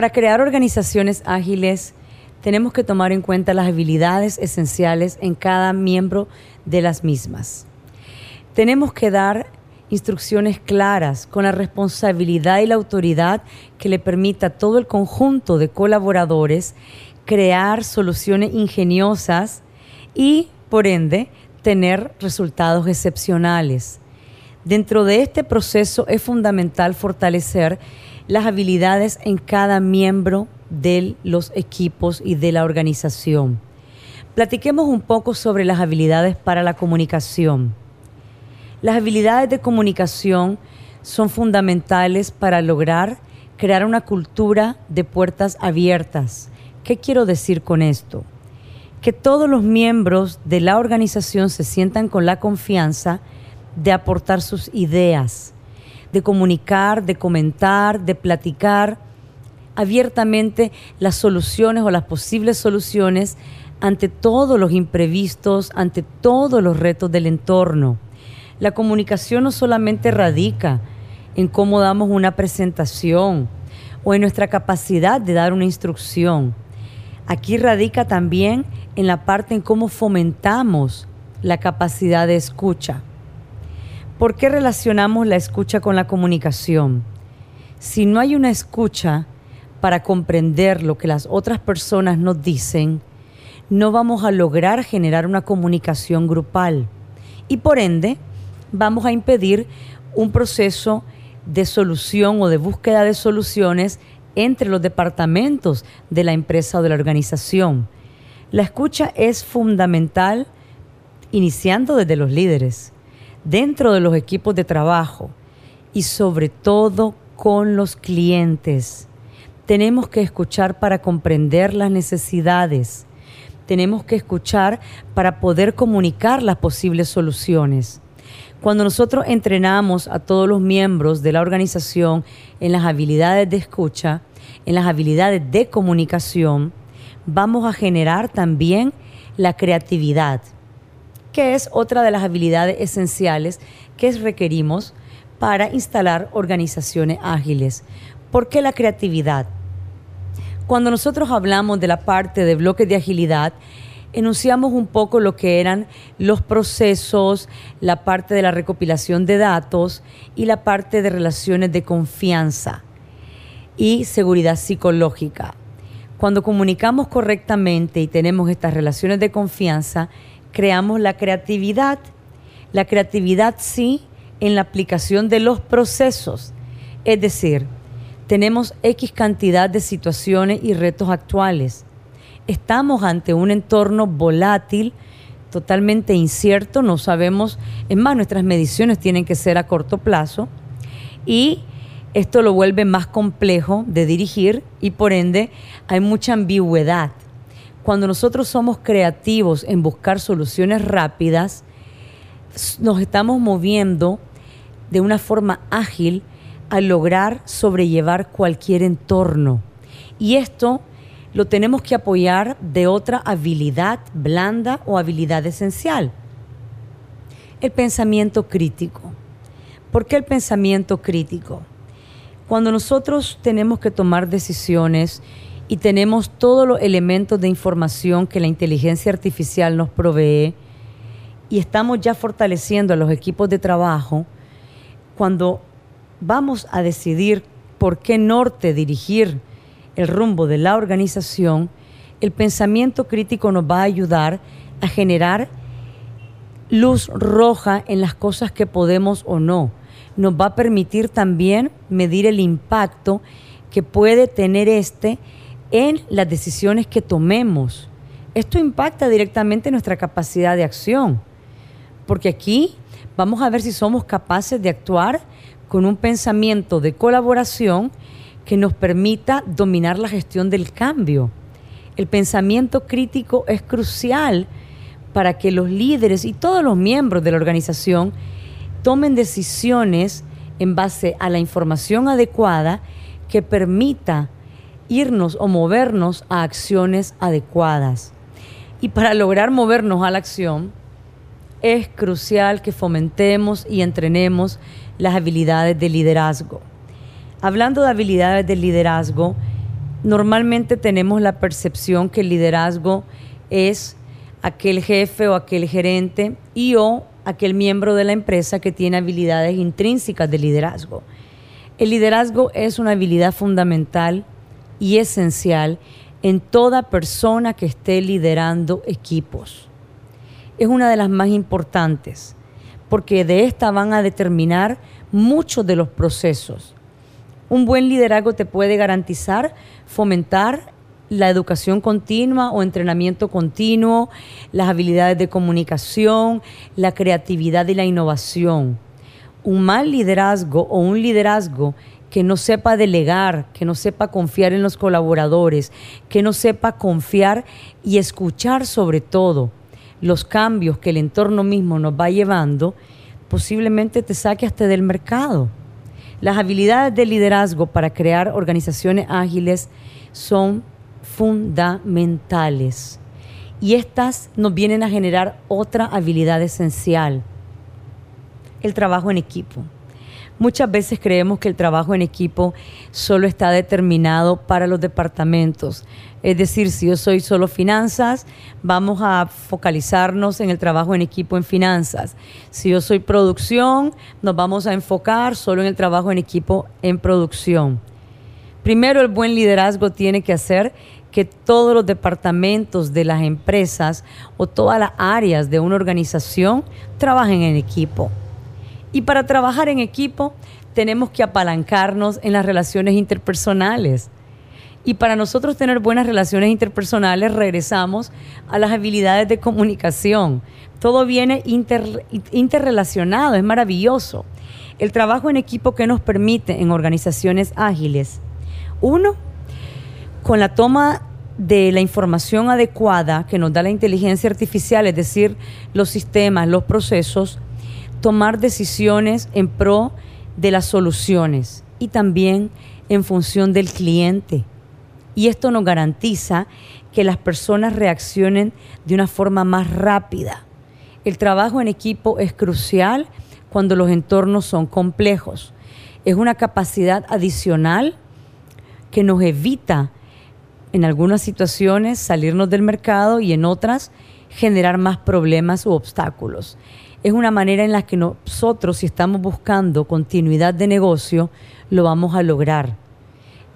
Para crear organizaciones ágiles, tenemos que tomar en cuenta las habilidades esenciales en cada miembro de las mismas. Tenemos que dar instrucciones claras con la responsabilidad y la autoridad que le permita a todo el conjunto de colaboradores crear soluciones ingeniosas y, por ende, tener resultados excepcionales. Dentro de este proceso es fundamental fortalecer las habilidades en cada miembro de los equipos y de la organización. Platiquemos un poco sobre las habilidades para la comunicación. Las habilidades de comunicación son fundamentales para lograr crear una cultura de puertas abiertas. ¿Qué quiero decir con esto? Que todos los miembros de la organización se sientan con la confianza de aportar sus ideas, de comunicar, de comentar, de platicar abiertamente las soluciones o las posibles soluciones ante todos los imprevistos, ante todos los retos del entorno. La comunicación no solamente radica en cómo damos una presentación o en nuestra capacidad de dar una instrucción. Aquí radica también en la parte en cómo fomentamos la capacidad de escucha. ¿Por qué relacionamos la escucha con la comunicación? Si no hay una escucha para comprender lo que las otras personas nos dicen, no vamos a lograr generar una comunicación grupal y por ende vamos a impedir un proceso de solución o de búsqueda de soluciones entre los departamentos de la empresa o de la organización. La escucha es fundamental iniciando desde los líderes dentro de los equipos de trabajo y sobre todo con los clientes. Tenemos que escuchar para comprender las necesidades. Tenemos que escuchar para poder comunicar las posibles soluciones. Cuando nosotros entrenamos a todos los miembros de la organización en las habilidades de escucha, en las habilidades de comunicación, vamos a generar también la creatividad que es otra de las habilidades esenciales que requerimos para instalar organizaciones ágiles. ¿Por qué la creatividad? Cuando nosotros hablamos de la parte de bloques de agilidad, enunciamos un poco lo que eran los procesos, la parte de la recopilación de datos y la parte de relaciones de confianza y seguridad psicológica. Cuando comunicamos correctamente y tenemos estas relaciones de confianza, creamos la creatividad. La creatividad sí en la aplicación de los procesos. Es decir, tenemos X cantidad de situaciones y retos actuales. Estamos ante un entorno volátil, totalmente incierto, no sabemos, es más, nuestras mediciones tienen que ser a corto plazo y esto lo vuelve más complejo de dirigir y por ende hay mucha ambigüedad cuando nosotros somos creativos en buscar soluciones rápidas, nos estamos moviendo de una forma ágil a lograr sobrellevar cualquier entorno. Y esto lo tenemos que apoyar de otra habilidad blanda o habilidad esencial. El pensamiento crítico. ¿Por qué el pensamiento crítico? Cuando nosotros tenemos que tomar decisiones y tenemos todos los elementos de información que la inteligencia artificial nos provee y estamos ya fortaleciendo a los equipos de trabajo, cuando vamos a decidir por qué norte dirigir el rumbo de la organización, el pensamiento crítico nos va a ayudar a generar luz roja en las cosas que podemos o no. Nos va a permitir también medir el impacto que puede tener este en las decisiones que tomemos. Esto impacta directamente nuestra capacidad de acción, porque aquí vamos a ver si somos capaces de actuar con un pensamiento de colaboración que nos permita dominar la gestión del cambio. El pensamiento crítico es crucial para que los líderes y todos los miembros de la organización tomen decisiones en base a la información adecuada que permita irnos o movernos a acciones adecuadas. Y para lograr movernos a la acción, es crucial que fomentemos y entrenemos las habilidades de liderazgo. Hablando de habilidades de liderazgo, normalmente tenemos la percepción que el liderazgo es aquel jefe o aquel gerente y o aquel miembro de la empresa que tiene habilidades intrínsecas de liderazgo. El liderazgo es una habilidad fundamental y esencial en toda persona que esté liderando equipos. Es una de las más importantes porque de esta van a determinar muchos de los procesos. Un buen liderazgo te puede garantizar fomentar la educación continua o entrenamiento continuo, las habilidades de comunicación, la creatividad y la innovación. Un mal liderazgo o un liderazgo que no sepa delegar, que no sepa confiar en los colaboradores, que no sepa confiar y escuchar sobre todo los cambios que el entorno mismo nos va llevando, posiblemente te saque hasta del mercado. Las habilidades de liderazgo para crear organizaciones ágiles son fundamentales. Y estas nos vienen a generar otra habilidad esencial, el trabajo en equipo. Muchas veces creemos que el trabajo en equipo solo está determinado para los departamentos. Es decir, si yo soy solo finanzas, vamos a focalizarnos en el trabajo en equipo en finanzas. Si yo soy producción, nos vamos a enfocar solo en el trabajo en equipo en producción. Primero, el buen liderazgo tiene que hacer que todos los departamentos de las empresas o todas las áreas de una organización trabajen en equipo. Y para trabajar en equipo tenemos que apalancarnos en las relaciones interpersonales. Y para nosotros tener buenas relaciones interpersonales regresamos a las habilidades de comunicación. Todo viene interrelacionado, es maravilloso. El trabajo en equipo que nos permite en organizaciones ágiles. Uno, con la toma de la información adecuada que nos da la inteligencia artificial, es decir, los sistemas, los procesos, tomar decisiones en pro de las soluciones y también en función del cliente. Y esto nos garantiza que las personas reaccionen de una forma más rápida. El trabajo en equipo es crucial cuando los entornos son complejos. Es una capacidad adicional que nos evita en algunas situaciones salirnos del mercado y en otras generar más problemas u obstáculos es una manera en la que nosotros, si estamos buscando continuidad de negocio, lo vamos a lograr.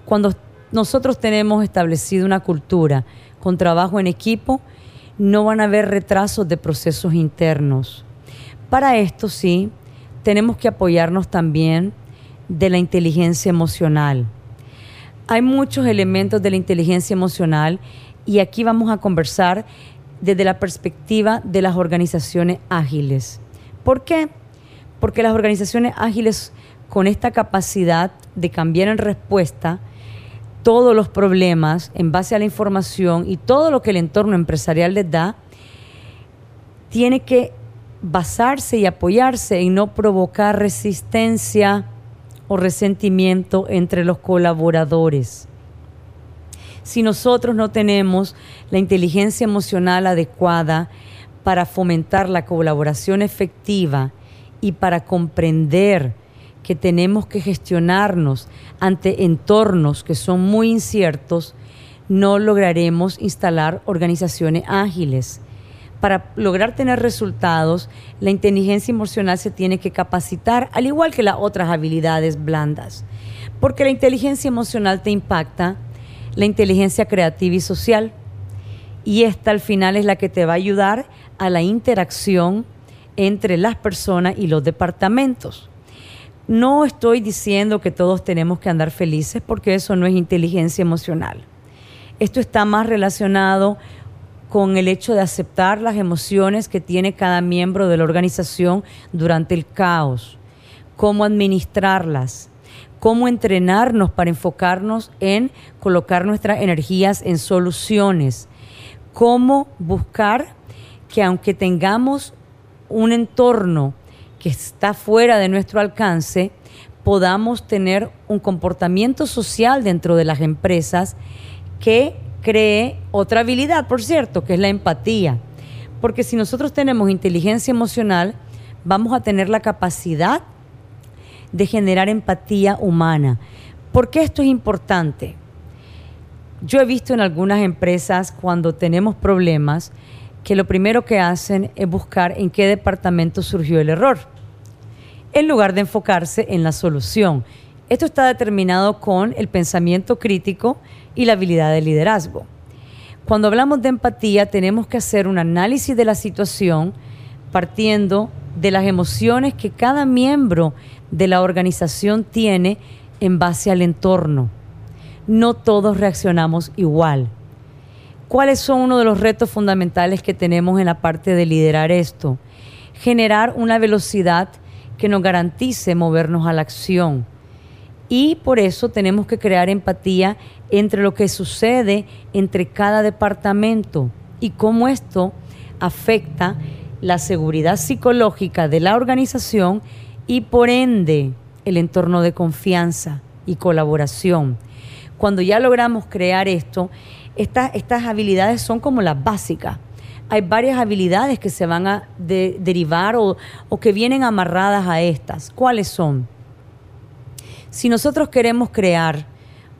Cuando nosotros tenemos establecido una cultura con trabajo en equipo, no van a haber retrasos de procesos internos. Para esto sí, tenemos que apoyarnos también de la inteligencia emocional. Hay muchos elementos de la inteligencia emocional y aquí vamos a conversar desde la perspectiva de las organizaciones ágiles. ¿Por qué? Porque las organizaciones ágiles con esta capacidad de cambiar en respuesta todos los problemas en base a la información y todo lo que el entorno empresarial les da, tiene que basarse y apoyarse en no provocar resistencia o resentimiento entre los colaboradores si nosotros no tenemos la inteligencia emocional adecuada para fomentar la colaboración efectiva y para comprender que tenemos que gestionarnos ante entornos que son muy inciertos, no lograremos instalar organizaciones ágiles. Para lograr tener resultados, la inteligencia emocional se tiene que capacitar, al igual que las otras habilidades blandas, porque la inteligencia emocional te impacta la inteligencia creativa y social. Y esta al final es la que te va a ayudar a la interacción entre las personas y los departamentos. No estoy diciendo que todos tenemos que andar felices porque eso no es inteligencia emocional. Esto está más relacionado con el hecho de aceptar las emociones que tiene cada miembro de la organización durante el caos, cómo administrarlas, cómo entrenarnos para enfocarnos en colocar nuestras energías en soluciones, cómo buscar que aunque tengamos un entorno que está fuera de nuestro alcance, podamos tener un comportamiento social dentro de las empresas que cree otra habilidad, por cierto, que es la empatía. Porque si nosotros tenemos inteligencia emocional, vamos a tener la capacidad de generar empatía humana. ¿Por qué esto es importante? Yo he visto en algunas empresas cuando tenemos problemas que lo primero que hacen es buscar en qué departamento surgió el error, en lugar de enfocarse en la solución. Esto está determinado con el pensamiento crítico y la habilidad de liderazgo. Cuando hablamos de empatía tenemos que hacer un análisis de la situación partiendo de las emociones que cada miembro de la organización tiene en base al entorno. No todos reaccionamos igual. ¿Cuáles son uno de los retos fundamentales que tenemos en la parte de liderar esto? Generar una velocidad que nos garantice movernos a la acción. Y por eso tenemos que crear empatía entre lo que sucede entre cada departamento y cómo esto afecta la seguridad psicológica de la organización y por ende el entorno de confianza y colaboración. Cuando ya logramos crear esto, estas habilidades son como las básicas. Hay varias habilidades que se van a derivar o, que vienen amarradas a estas. ¿Cuáles son? Si nosotros queremos crear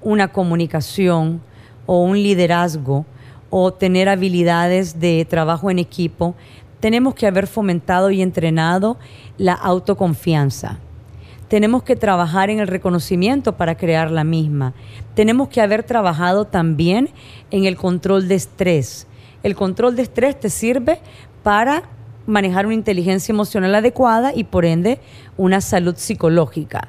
una comunicación o un liderazgo o tener habilidades de trabajo en equipo, tenemos que haber fomentado y entrenado la autoconfianza. Tenemos que trabajar en el reconocimiento para crear la misma. Tenemos que haber trabajado también en el control de estrés. El control de estrés te sirve para manejar una inteligencia emocional adecuada y por ende una salud psicológica.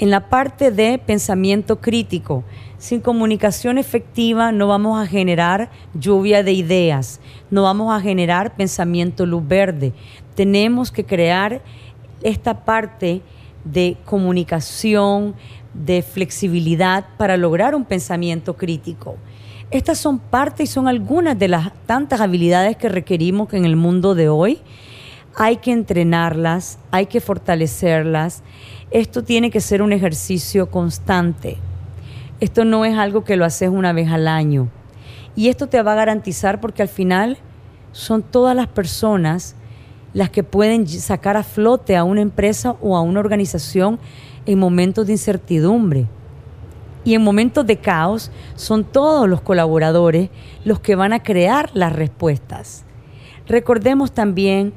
En la parte de pensamiento crítico, sin comunicación efectiva no vamos a generar lluvia de ideas, no vamos a generar pensamiento luz verde. Tenemos que crear esta parte de comunicación, de flexibilidad para lograr un pensamiento crítico. Estas son partes y son algunas de las tantas habilidades que requerimos que en el mundo de hoy hay que entrenarlas, hay que fortalecerlas. Esto tiene que ser un ejercicio constante. Esto no es algo que lo haces una vez al año. Y esto te va a garantizar porque al final son todas las personas las que pueden sacar a flote a una empresa o a una organización en momentos de incertidumbre. Y en momentos de caos son todos los colaboradores los que van a crear las respuestas. Recordemos también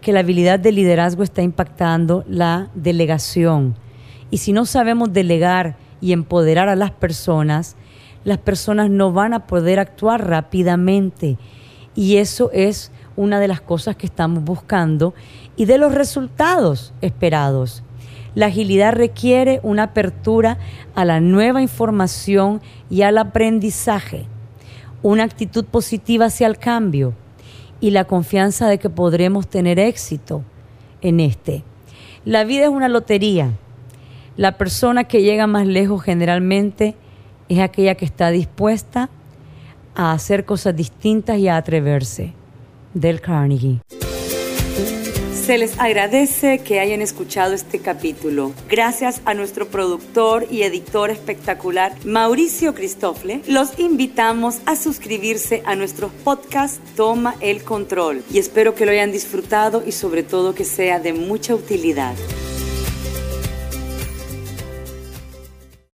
que la habilidad de liderazgo está impactando la delegación. Y si no sabemos delegar y empoderar a las personas, las personas no van a poder actuar rápidamente. Y eso es una de las cosas que estamos buscando y de los resultados esperados. La agilidad requiere una apertura a la nueva información y al aprendizaje, una actitud positiva hacia el cambio y la confianza de que podremos tener éxito en este. La vida es una lotería la persona que llega más lejos generalmente es aquella que está dispuesta a hacer cosas distintas y a atreverse. Del Carnegie. Se les agradece que hayan escuchado este capítulo. Gracias a nuestro productor y editor espectacular, Mauricio Cristofle, los invitamos a suscribirse a nuestro podcast Toma el Control y espero que lo hayan disfrutado y sobre todo que sea de mucha utilidad.